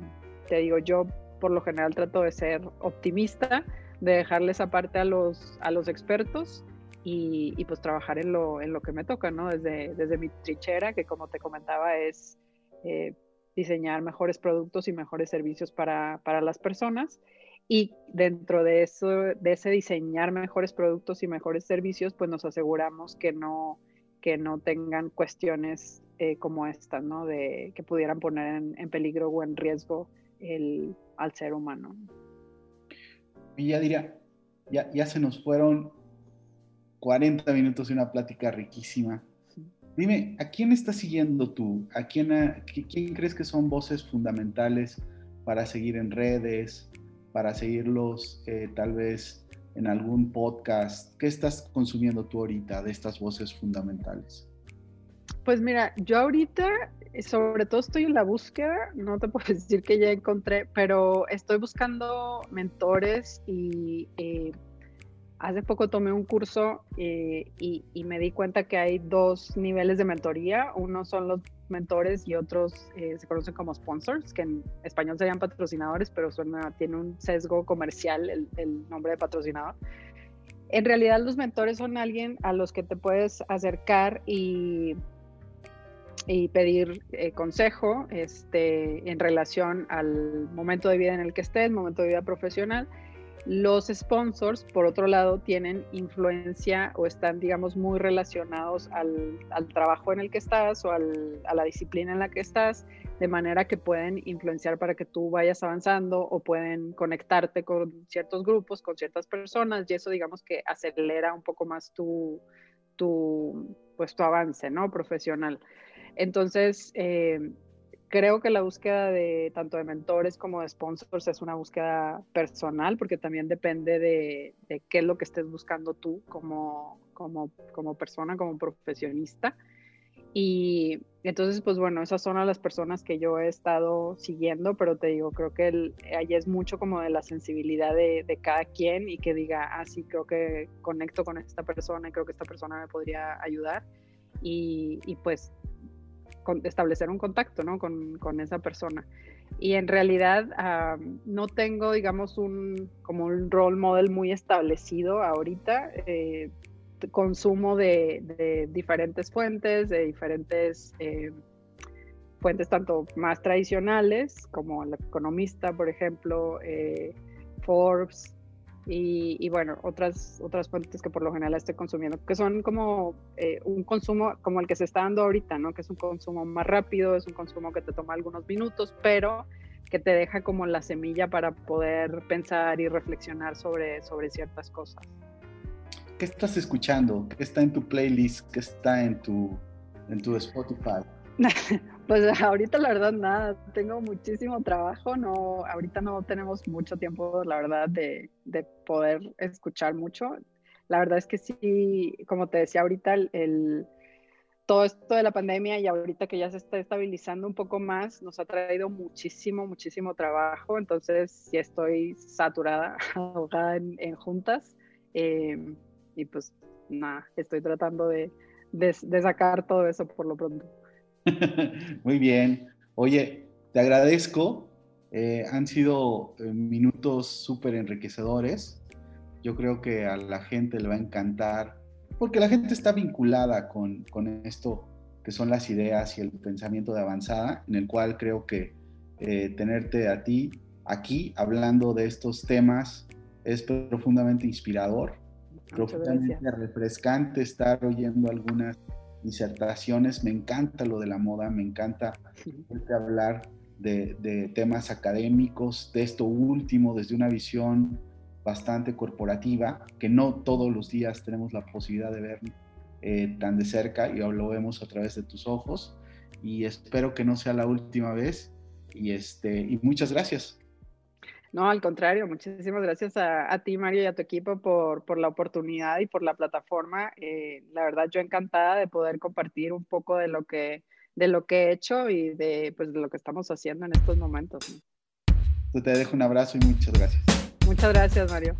te digo, yo por lo general trato de ser optimista, de dejarles aparte a los, a los expertos y, pues trabajar en lo, en lo que me toca, ¿no? Desde, desde mi trinchera, que como te comentaba es eh, diseñar mejores productos y mejores servicios para, para, las personas. Y dentro de eso, de ese diseñar mejores productos y mejores servicios, pues nos aseguramos que no, que no tengan cuestiones eh, como estas, ¿no? De que pudieran poner en, peligro o en riesgo el, al ser humano. Y ya diría, ya, ya se nos fueron 40 minutos de una plática riquísima. Dime, ¿a quién estás siguiendo tú? ¿A quién, quién crees que son voces fundamentales para seguir en redes, para seguirlos eh, tal vez en algún podcast? ¿Qué estás consumiendo tú ahorita de estas voces fundamentales? Pues mira, yo ahorita sobre todo estoy en la búsqueda, no te *laughs* puedo decir que ya encontré, pero estoy buscando mentores y eh, hace poco tomé un curso eh, y, me di cuenta que hay dos niveles de mentoría. Uno son los mentores y otros eh, se conocen como sponsors, que en español serían patrocinadores, pero suena, tiene un sesgo comercial el, el nombre de patrocinador. En realidad los mentores son alguien a los que te puedes acercar y y pedir eh, consejo este, en relación al momento de vida en el que estés, momento de vida profesional los sponsors, por otro lado, tienen influencia o están, digamos, muy relacionados al, trabajo en el que estás o a la disciplina en la que estás, de manera que pueden influenciar para que tú vayas avanzando o pueden conectarte con ciertos grupos, con ciertas personas, y eso, digamos, que acelera un poco más tu, tu, pues, tu avance, ¿no? Profesional. Entonces, eh, creo que la búsqueda de tanto de mentores como de sponsors es una búsqueda personal porque también depende de, qué es lo que estés buscando tú como, como, como, persona, como profesionista. Y entonces, pues bueno, esas son las personas que yo he estado siguiendo, pero te digo, creo que ahí es mucho como de la sensibilidad de, de, cada quien y que diga, ah, sí, creo que conecto con esta persona y creo que esta persona me podría ayudar. Y, y pues establecer un contacto ¿no? con, con, esa persona. Y en realidad no tengo, digamos, un, como un role model muy establecido ahorita. Eh, consumo de, de, diferentes fuentes, de diferentes eh, fuentes tanto más tradicionales como el economista, por ejemplo, eh, Forbes, y, bueno, otras, otras fuentes que por lo general estoy consumiendo, que son como eh, un consumo como el que se está dando ahorita, ¿no? Que es un consumo más rápido, es un consumo que te toma algunos minutos, pero que te deja como la semilla para poder pensar y reflexionar sobre, sobre ciertas cosas. ¿Qué estás escuchando? ¿Qué está en tu playlist? ¿Qué está en tu, en tu Spotify? *laughs* Pues ahorita la verdad nada, tengo muchísimo trabajo, no, ahorita no tenemos mucho tiempo, la verdad, de, poder escuchar mucho. La verdad es que sí, como te decía ahorita, el, todo esto de la pandemia y ahorita que ya se está estabilizando un poco más, nos ha traído muchísimo, muchísimo trabajo, entonces sí estoy saturada, *laughs* ahogada en, juntas em, y pues nada, estoy tratando de sacar todo eso por lo pronto. *laughs* Muy bien. Oye, te agradezco. Eh, han sido eh, minutos súper enriquecedores. Yo creo que a la gente le va a encantar, porque la gente está vinculada con, esto que son las ideas y el pensamiento de avanzada, en el cual creo que eh, tenerte a ti aquí hablando de estos temas es profundamente inspirador, profundamente refrescante estar oyendo algunas disertaciones, me encanta lo de la moda, me encanta hablar de, temas académicos, de esto último, desde una visión bastante corporativa, que no todos los días tenemos la posibilidad de ver eh, tan de cerca y lo vemos a través de tus ojos. Y espero que no sea la última vez. Y, este, y muchas gracias. No, al contrario, muchísimas gracias a, ti, Mario, y a tu equipo por, por, la oportunidad y por la plataforma. Eh, la verdad, yo encantada de poder compartir un poco de lo que, de lo que he hecho y de, pues, de lo que estamos haciendo en estos momentos. Te dejo un abrazo y muchas gracias. Muchas gracias, Mario.